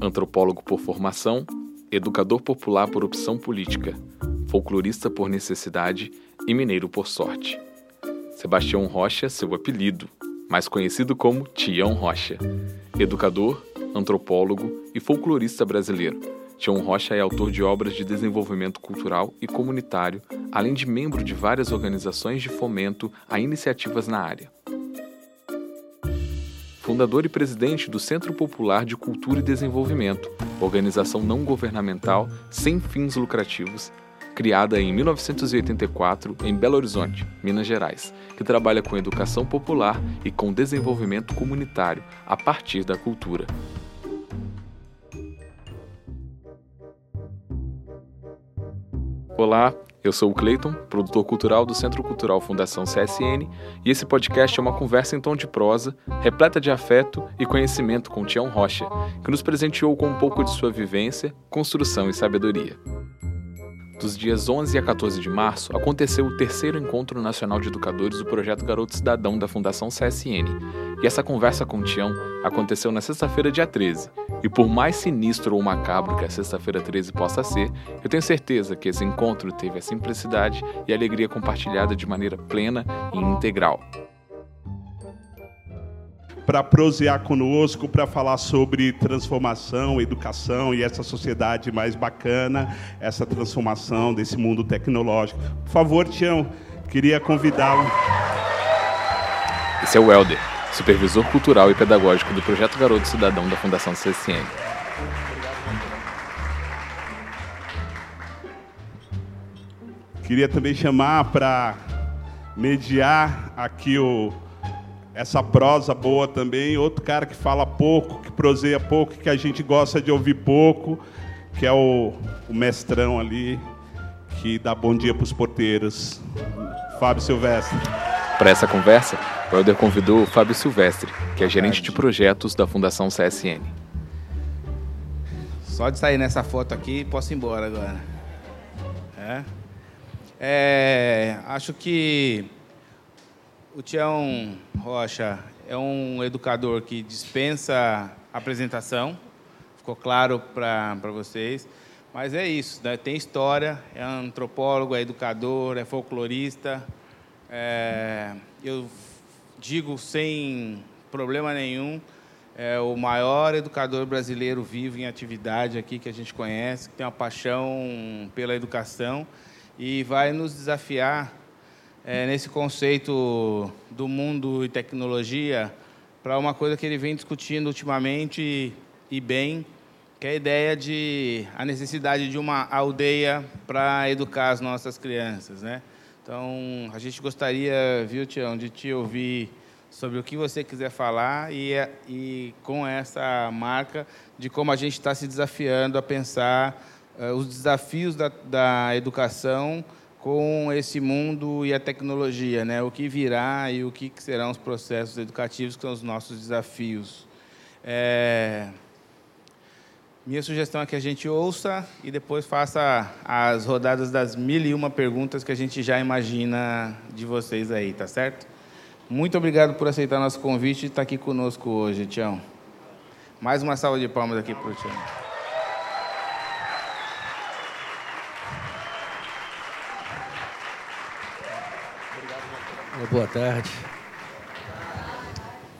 antropólogo por formação, educador popular por opção política, folclorista por necessidade e mineiro por sorte. Sebastião Rocha, seu apelido, mais conhecido como Tião Rocha, educador, antropólogo e folclorista brasileiro. Tião Rocha é autor de obras de desenvolvimento cultural e comunitário, além de membro de várias organizações de fomento a iniciativas na área fundador e presidente do Centro Popular de Cultura e Desenvolvimento, organização não governamental sem fins lucrativos, criada em 1984 em Belo Horizonte, Minas Gerais, que trabalha com educação popular e com desenvolvimento comunitário a partir da cultura. Olá, eu sou o Cleiton, produtor cultural do Centro Cultural Fundação CSN, e esse podcast é uma conversa em tom de prosa, repleta de afeto e conhecimento com Tião Rocha, que nos presenteou com um pouco de sua vivência, construção e sabedoria. Dos dias 11 a 14 de março, aconteceu o terceiro Encontro Nacional de Educadores do Projeto Garoto Cidadão da Fundação CSN. E essa conversa com o Tião aconteceu na sexta-feira, dia 13. E por mais sinistro ou macabro que a sexta-feira 13 possa ser, eu tenho certeza que esse encontro teve a simplicidade e a alegria compartilhada de maneira plena e integral para prosear conosco, para falar sobre transformação, educação e essa sociedade mais bacana, essa transformação desse mundo tecnológico. Por favor, Tião, queria convidá-lo. Esse é o Helder, supervisor cultural e pedagógico do Projeto Garoto Cidadão da Fundação CSN. Queria também chamar para mediar aqui o essa prosa boa também. Outro cara que fala pouco, que proseia pouco, que a gente gosta de ouvir pouco, que é o, o mestrão ali, que dá bom dia para os porteiros, Fábio Silvestre. Para essa conversa, o Helder convidou o Fábio Silvestre, que é gerente de projetos da Fundação CSN. Só de sair nessa foto aqui, posso ir embora agora. É? É, acho que o Tião Rocha é um educador que dispensa apresentação, ficou claro para vocês. Mas é isso, né? tem história, é antropólogo, é educador, é folclorista. É, eu digo sem problema nenhum, é o maior educador brasileiro vivo em atividade aqui que a gente conhece, que tem uma paixão pela educação e vai nos desafiar é, nesse conceito do mundo e tecnologia para uma coisa que ele vem discutindo ultimamente e bem, que é a ideia de a necessidade de uma aldeia para educar as nossas crianças, né? Então, a gente gostaria, viu, Tião, de te ouvir sobre o que você quiser falar e, e com essa marca de como a gente está se desafiando a pensar uh, os desafios da, da educação com esse mundo e a tecnologia, né? O que virá e o que serão os processos educativos que são os nossos desafios. É... Minha sugestão é que a gente ouça e depois faça as rodadas das mil e uma perguntas que a gente já imagina de vocês aí, tá certo? Muito obrigado por aceitar nosso convite e estar aqui conosco hoje, Tião. Mais uma salva de palmas aqui para o Tião. Boa tarde.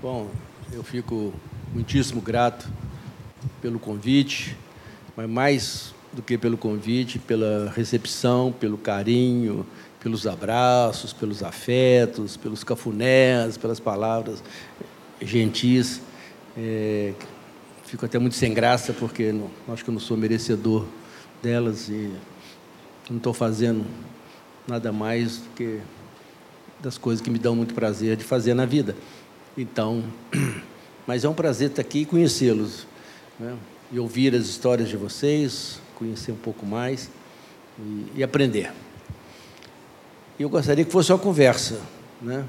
Bom, eu fico muitíssimo grato pelo convite, mas mais do que pelo convite, pela recepção, pelo carinho, pelos abraços, pelos afetos, pelos cafunés, pelas palavras gentis. É, fico até muito sem graça, porque não, acho que eu não sou merecedor delas e não estou fazendo nada mais do que das coisas que me dão muito prazer de fazer na vida. Então, mas é um prazer estar aqui e conhecê-los, né? e ouvir as histórias de vocês, conhecer um pouco mais e, e aprender. Eu gostaria que fosse uma conversa, né?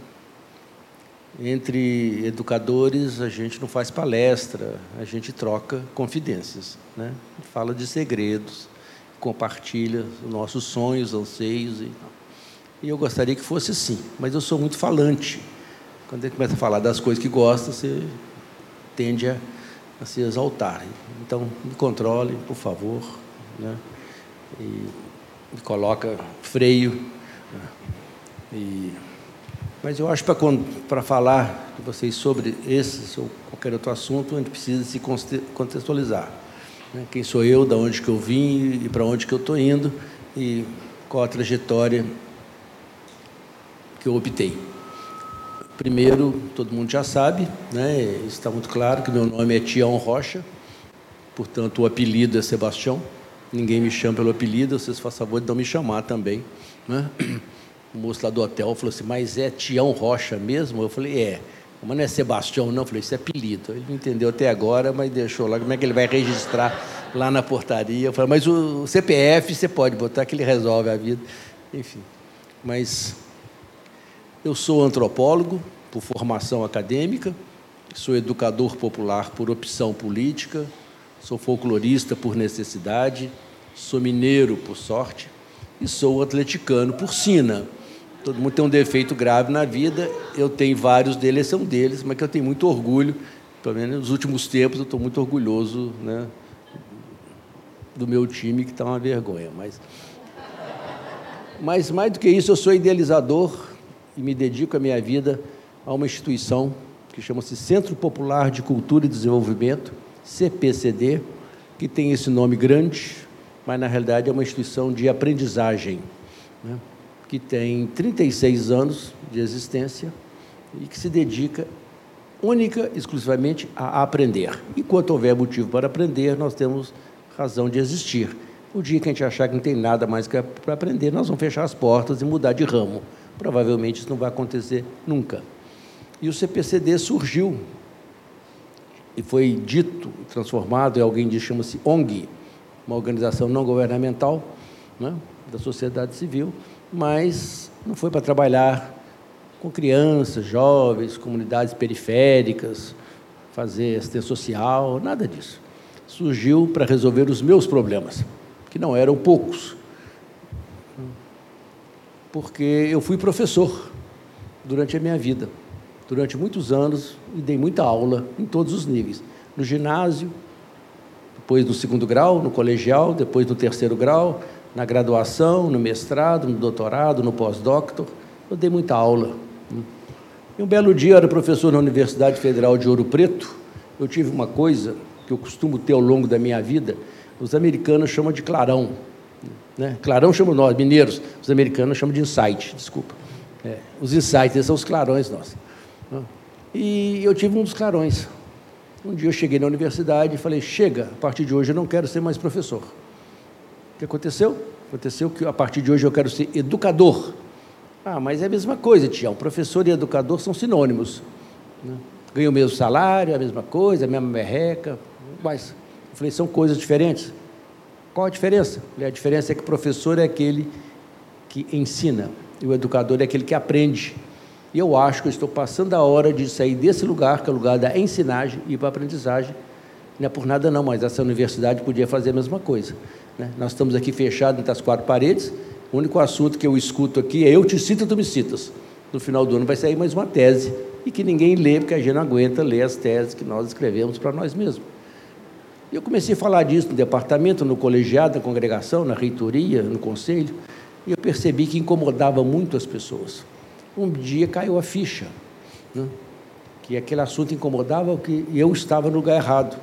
Entre educadores, a gente não faz palestra, a gente troca confidências, né? Fala de segredos, compartilha os nossos sonhos, anseios e. E eu gostaria que fosse assim, mas eu sou muito falante. Quando ele começa a falar das coisas que gosta, você tende a, a se exaltar. Então, me controle, por favor, né? e me coloca freio. Né? E, mas eu acho que para falar com vocês sobre esse ou qualquer outro assunto, a gente precisa se contextualizar. Né? Quem sou eu, da onde que eu vim e para onde que eu estou indo e qual a trajetória que eu optei. Primeiro, todo mundo já sabe, né? está muito claro que meu nome é Tião Rocha, portanto o apelido é Sebastião. Ninguém me chama pelo apelido, vocês fazem favor de não me chamar também. Né? O moço lá do hotel falou assim, mas é Tião Rocha mesmo? Eu falei, é. Mas não é Sebastião, não. Eu falei, isso é apelido. Ele não entendeu até agora, mas deixou lá. Como é que ele vai registrar lá na portaria? Eu falei, mas o CPF você pode botar que ele resolve a vida. Enfim. Mas eu sou antropólogo por formação acadêmica, sou educador popular por opção política, sou folclorista por necessidade, sou mineiro por sorte e sou atleticano por sina. Todo mundo tem um defeito grave na vida, eu tenho vários deles, são deles, mas que eu tenho muito orgulho, pelo menos nos últimos tempos eu estou muito orgulhoso né, do meu time, que está uma vergonha. Mas, mas mais do que isso, eu sou idealizador e me dedico a minha vida a uma instituição que chama-se Centro Popular de Cultura e Desenvolvimento, CPCD, que tem esse nome grande, mas na realidade é uma instituição de aprendizagem, né? que tem 36 anos de existência e que se dedica única, exclusivamente a aprender. Enquanto houver motivo para aprender, nós temos razão de existir. O dia que a gente achar que não tem nada mais para aprender, nós vamos fechar as portas e mudar de ramo. Provavelmente isso não vai acontecer nunca. E o CPCD surgiu e foi dito, transformado em alguém que chama-se ONG, uma organização não governamental né, da sociedade civil, mas não foi para trabalhar com crianças, jovens, comunidades periféricas, fazer assistência social, nada disso. Surgiu para resolver os meus problemas, que não eram poucos porque eu fui professor durante a minha vida. Durante muitos anos, e dei muita aula em todos os níveis. No ginásio, depois no segundo grau, no colegial, depois no terceiro grau, na graduação, no mestrado, no doutorado, no pós-doctor. Eu dei muita aula. E um belo dia, eu era professor na Universidade Federal de Ouro Preto. Eu tive uma coisa que eu costumo ter ao longo da minha vida, os americanos chamam de clarão. Né? Clarão chama nós, mineiros, os americanos chamam de insight, desculpa. É, os insights, esses são os clarões nossos. Né? E eu tive um dos clarões. Um dia eu cheguei na universidade e falei: chega, a partir de hoje eu não quero ser mais professor. O que aconteceu? Aconteceu que a partir de hoje eu quero ser educador. Ah, mas é a mesma coisa, Tião. Professor e educador são sinônimos. Né? Ganho o mesmo salário, a mesma coisa, a mesma merreca. Mas, eu falei, são coisas diferentes. Qual a diferença? A diferença é que o professor é aquele que ensina e o educador é aquele que aprende. E eu acho que eu estou passando a hora de sair desse lugar, que é o lugar da ensinagem, e ir para a aprendizagem. Não é por nada não, mas essa universidade podia fazer a mesma coisa. Né? Nós estamos aqui fechados entre as quatro paredes, o único assunto que eu escuto aqui é eu te cito, tu me citas. No final do ano vai sair mais uma tese, e que ninguém lê, porque a gente não aguenta ler as teses que nós escrevemos para nós mesmos. Eu comecei a falar disso no departamento, no colegiado, na congregação, na reitoria, no conselho, e eu percebi que incomodava muito as pessoas. Um dia caiu a ficha, né? que aquele assunto incomodava, que eu estava no lugar errado.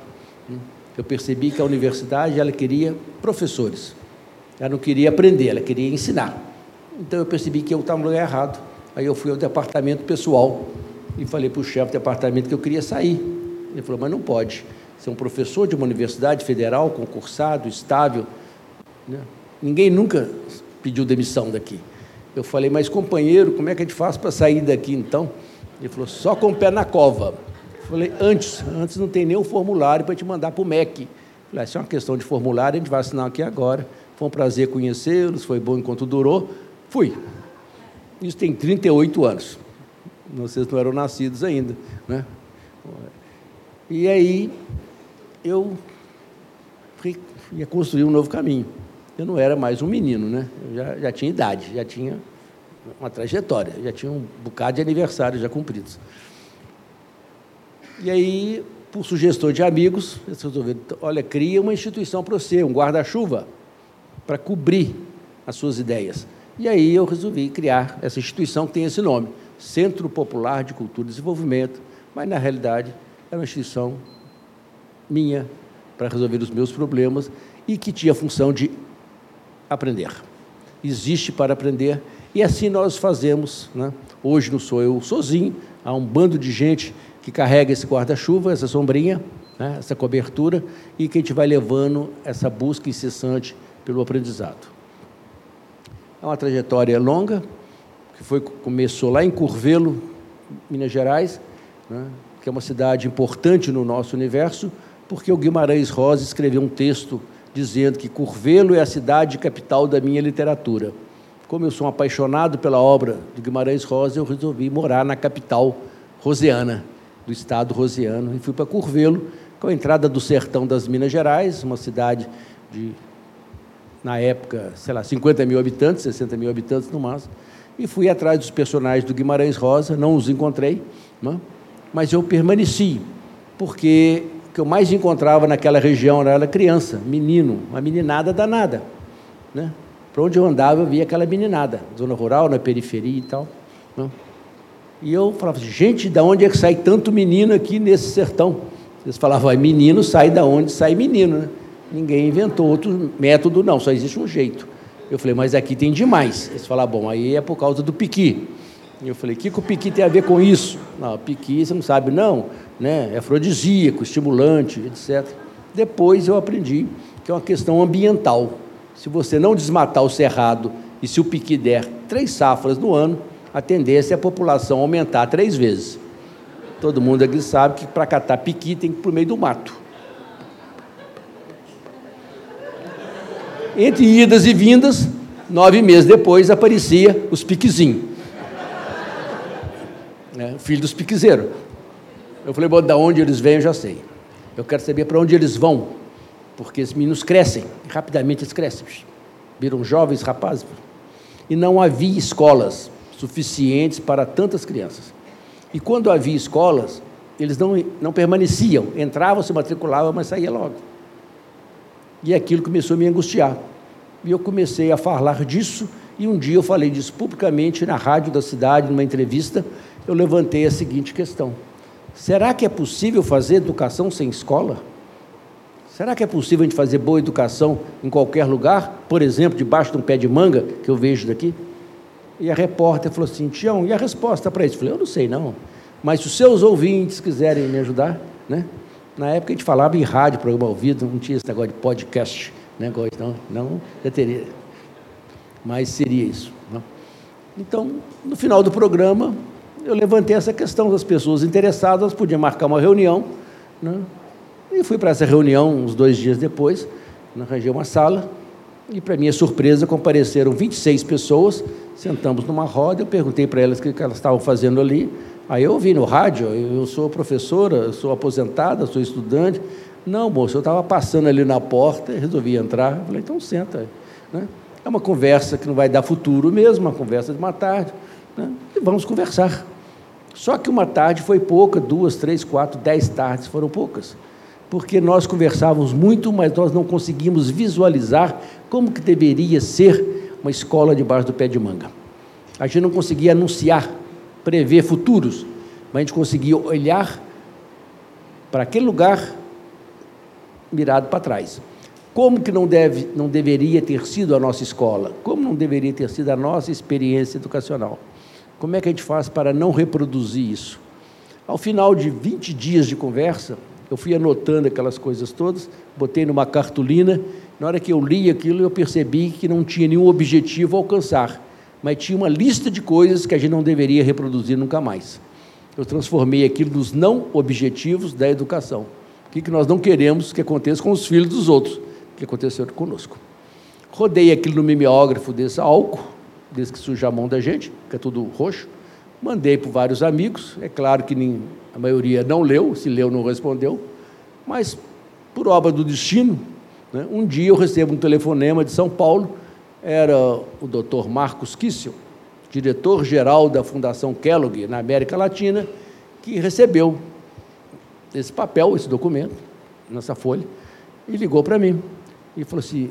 Né? Eu percebi que a universidade ela queria professores, ela não queria aprender, ela queria ensinar. Então eu percebi que eu estava no lugar errado. Aí eu fui ao departamento pessoal e falei para o chefe do departamento que eu queria sair. Ele falou, mas não pode ser um professor de uma universidade federal, concursado, estável. Né? Ninguém nunca pediu demissão daqui. Eu falei, mas companheiro, como é que a gente faz para sair daqui então? Ele falou, só com o pé na cova. Eu falei, antes, antes não tem nenhum formulário para te mandar para o MEC. Eu falei, isso é uma questão de formulário, a gente vai assinar aqui agora. Foi um prazer conhecê-los, foi bom enquanto durou. Fui. Isso tem 38 anos. Vocês não eram nascidos ainda. Né? E aí eu ia construir um novo caminho. Eu não era mais um menino, né? Eu já, já tinha idade, já tinha uma trajetória, já tinha um bocado de aniversários já cumpridos. E aí por sugestão de amigos, eles resolveram, olha, cria uma instituição para você, um guarda-chuva, para cobrir as suas ideias. E aí eu resolvi criar essa instituição que tem esse nome, Centro Popular de Cultura e Desenvolvimento, mas na realidade era uma instituição minha para resolver os meus problemas e que tinha a função de aprender. Existe para aprender e assim nós fazemos. Né? Hoje não sou eu sozinho, há um bando de gente que carrega esse guarda-chuva, essa sombrinha, né? essa cobertura e que a gente vai levando essa busca incessante pelo aprendizado. É uma trajetória longa, que foi, começou lá em Curvelo, Minas Gerais, né? que é uma cidade importante no nosso universo, porque o Guimarães Rosa escreveu um texto dizendo que Curvelo é a cidade capital da minha literatura. Como eu sou um apaixonado pela obra de Guimarães Rosa, eu resolvi morar na capital rosiana, do estado rosiano, e fui para Curvelo, com a entrada do sertão das Minas Gerais, uma cidade de, na época, sei lá, 50 mil habitantes, 60 mil habitantes no máximo, e fui atrás dos personagens do Guimarães Rosa, não os encontrei? Né? mas eu permaneci, porque que eu mais encontrava naquela região era criança, menino, uma meninada danada. Né? Para onde eu andava, eu via aquela meninada, zona rural, na periferia e tal. Né? E eu falava assim, gente, da onde é que sai tanto menino aqui nesse sertão? Eles falavam, menino sai da onde sai menino, né? Ninguém inventou outro método, não, só existe um jeito. Eu falei, mas aqui tem demais. Eles falaram, bom, aí é por causa do piqui. Eu falei, o que, que o piqui tem a ver com isso? Não, piqui, você não sabe, não, né? é afrodisíaco, estimulante, etc. Depois eu aprendi que é uma questão ambiental. Se você não desmatar o cerrado e se o piqui der três safras no ano, a tendência é a população aumentar três vezes. Todo mundo aqui sabe que para catar piqui tem que ir para o meio do mato. Entre idas e vindas, nove meses depois aparecia os piquezinhos. É, filho dos piquezeiros. Eu falei, bom, da onde eles vêm eu já sei. Eu quero saber para onde eles vão porque os meninos crescem, rapidamente eles crescem, viram jovens rapazes. E não havia escolas suficientes para tantas crianças. E quando havia escolas, eles não, não permaneciam, entravam, se matriculavam, mas saía logo. E aquilo começou a me angustiar. E eu comecei a falar disso, e um dia eu falei disso publicamente na rádio da cidade, numa entrevista, eu levantei a seguinte questão: será que é possível fazer educação sem escola? Será que é possível a gente fazer boa educação em qualquer lugar? Por exemplo, debaixo de um pé de manga, que eu vejo daqui? E a repórter falou assim: Tião, e a resposta para isso? Eu falei: Eu não sei, não. Mas se os seus ouvintes quiserem me ajudar, né? Na época a gente falava em rádio, programa ouvido, não tinha esse negócio de podcast, negócio, não, não já teria. Mas seria isso. Não? Né? Então, no final do programa, eu levantei essa questão das pessoas interessadas, podiam marcar uma reunião, né? E fui para essa reunião uns dois dias depois, arranjei uma sala, e para minha surpresa compareceram 26 pessoas, sentamos numa roda, eu perguntei para elas o que elas estavam fazendo ali, aí eu ouvi no rádio, eu sou professora, sou aposentada, sou estudante, não, moço, eu estava passando ali na porta, resolvi entrar, eu falei, então senta, né? é uma conversa que não vai dar futuro mesmo, uma conversa de uma tarde, né? e vamos conversar. Só que uma tarde foi pouca, duas, três, quatro, dez tardes foram poucas porque nós conversávamos muito, mas nós não conseguimos visualizar como que deveria ser uma escola debaixo do pé de manga. A gente não conseguia anunciar, prever futuros, mas a gente conseguia olhar para aquele lugar mirado para trás. Como que não, deve, não deveria ter sido a nossa escola? Como não deveria ter sido a nossa experiência educacional? Como é que a gente faz para não reproduzir isso? Ao final de 20 dias de conversa, eu fui anotando aquelas coisas todas, botei numa cartolina. Na hora que eu li aquilo, eu percebi que não tinha nenhum objetivo a alcançar, mas tinha uma lista de coisas que a gente não deveria reproduzir nunca mais. Eu transformei aquilo nos não objetivos da educação. O que nós não queremos que aconteça com os filhos dos outros, que aconteceu conosco. Rodei aquilo no mimeógrafo desse álcool, desde que suja a mão da gente, que é tudo roxo. Mandei para vários amigos. É claro que nem, a maioria não leu, se leu, não respondeu. Mas, por obra do destino, né, um dia eu recebo um telefonema de São Paulo. Era o doutor Marcos Kissel, diretor-geral da Fundação Kellogg na América Latina, que recebeu esse papel, esse documento, nessa folha, e ligou para mim. E falou assim: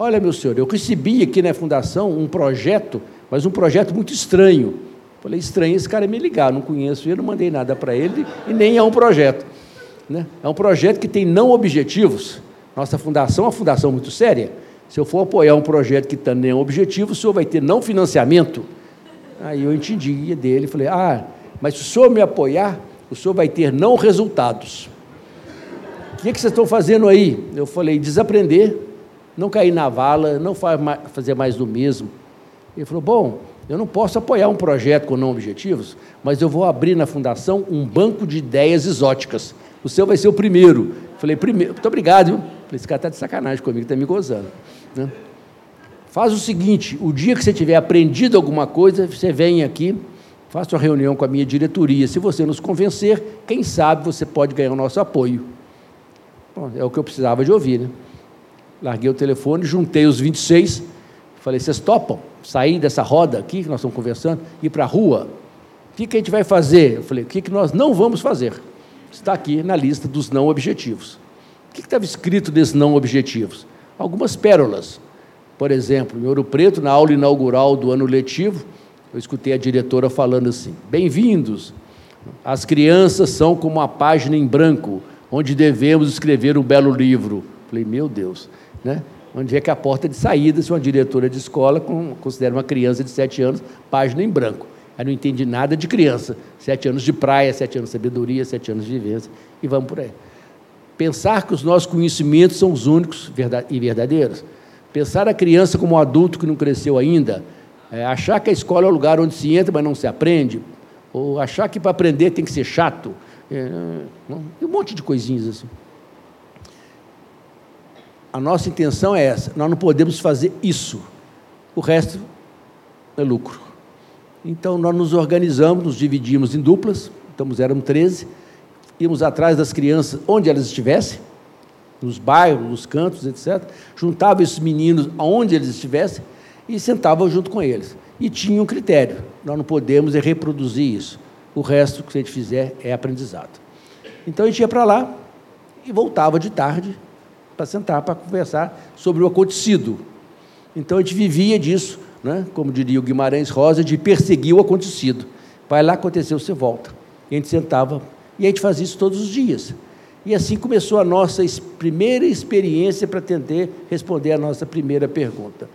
Olha, meu senhor, eu recebi aqui na fundação um projeto, mas um projeto muito estranho. Falei, estranho esse cara me ligar, não conheço ele, não mandei nada para ele e nem é um projeto. Né? É um projeto que tem não objetivos. Nossa fundação é uma fundação muito séria. Se eu for apoiar um projeto que tem nenhum objetivo, o senhor vai ter não financiamento. Aí eu entendi dele, falei, ah, mas se o senhor me apoiar, o senhor vai ter não resultados. O que, é que vocês estão fazendo aí? Eu falei, desaprender, não cair na vala, não fazer mais do mesmo. Ele falou, bom, eu não posso apoiar um projeto com não objetivos, mas eu vou abrir na fundação um banco de ideias exóticas. O seu vai ser o primeiro. Falei, primeiro, muito obrigado, viu? Esse cara está de sacanagem comigo, está me gozando. Né? Faz o seguinte: o dia que você tiver aprendido alguma coisa, você vem aqui, faça uma reunião com a minha diretoria. Se você nos convencer, quem sabe você pode ganhar o nosso apoio. Bom, é o que eu precisava de ouvir, né? Larguei o telefone, juntei os 26, falei: vocês topam sair dessa roda aqui que nós estamos conversando, ir para a rua? O que, que a gente vai fazer? Eu falei: o que, que nós não vamos fazer? Está aqui na lista dos não objetivos. O que estava escrito desses não objetivos? Algumas pérolas. Por exemplo, em Ouro Preto, na aula inaugural do ano letivo, eu escutei a diretora falando assim: Bem-vindos! As crianças são como uma página em branco, onde devemos escrever um belo livro. Falei, meu Deus, né? Onde é que a porta de saída se uma diretora de escola considera uma criança de sete anos página em branco? Aí não entende nada de criança. Sete anos de praia, sete anos de sabedoria, sete anos de vivência, e vamos por aí. Pensar que os nossos conhecimentos são os únicos e verdadeiros. Pensar a criança como um adulto que não cresceu ainda. É, achar que a escola é o lugar onde se entra, mas não se aprende. Ou achar que para aprender tem que ser chato. É, um monte de coisinhas assim. A nossa intenção é essa. Nós não podemos fazer isso. O resto é lucro. Então nós nos organizamos, nos dividimos em duplas, então eram 13, íamos atrás das crianças onde elas estivessem, nos bairros, nos cantos, etc. Juntava esses meninos aonde eles estivessem e sentava junto com eles. E tinha um critério: nós não podemos é reproduzir isso. O resto que a gente fizer é aprendizado. Então a gente ia para lá e voltava de tarde para sentar para conversar sobre o acontecido. Então a gente vivia disso, né? como diria o Guimarães Rosa, de perseguir o acontecido. Vai lá, aconteceu, você volta. E a gente sentava, e a gente fazia isso todos os dias. E assim começou a nossa primeira experiência para tentar responder a nossa primeira pergunta,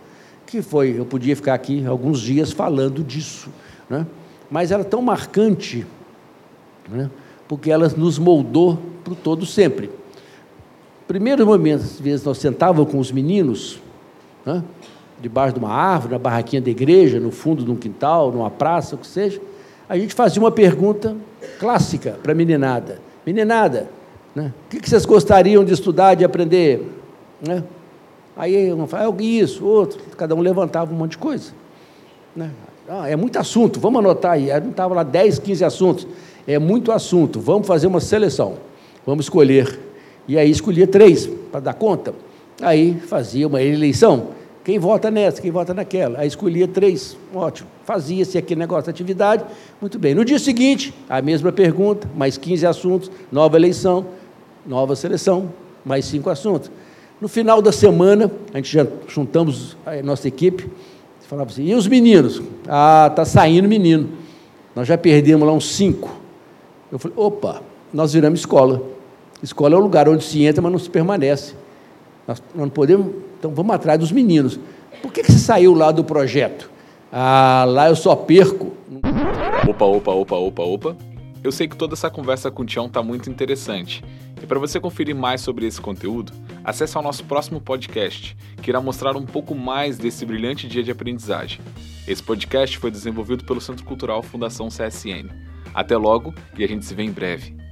que foi, eu podia ficar aqui alguns dias falando disso, né? mas era tão marcante, né? porque ela nos moldou para o todo sempre. Primeiros momentos, às vezes, nós sentávamos com os meninos, né? debaixo de uma árvore, na barraquinha da igreja, no fundo de um quintal, numa praça, o que seja, a gente fazia uma pergunta clássica para a meninada. Meninada, né? O que vocês gostariam de estudar, de aprender? Né? Aí um fala, ah, isso, outro, cada um levantava um monte de coisa. Né? Ah, é muito assunto, vamos anotar aí. Aí não estava lá 10, 15 assuntos. É muito assunto, vamos fazer uma seleção. Vamos escolher. E aí escolhia três para dar conta. Aí fazia uma eleição. Quem vota nessa, quem vota naquela? Aí escolhia três, ótimo. Fazia-se aquele negócio de atividade, muito bem. No dia seguinte, a mesma pergunta, mais 15 assuntos, nova eleição nova seleção, mais cinco assuntos. No final da semana, a gente já juntamos a nossa equipe, falava assim, e os meninos? Ah, está saindo menino. Nós já perdemos lá uns cinco. Eu falei, opa, nós viramos escola. Escola é o lugar onde se entra, mas não se permanece. Nós, não podemos, então vamos atrás dos meninos. Por que, que você saiu lá do projeto? Ah, lá eu só perco. Opa, opa, opa, opa, opa. Eu sei que toda essa conversa com o Tião está muito interessante. E para você conferir mais sobre esse conteúdo, acesse ao nosso próximo podcast, que irá mostrar um pouco mais desse brilhante dia de aprendizagem. Esse podcast foi desenvolvido pelo Centro Cultural Fundação CSN. Até logo e a gente se vê em breve.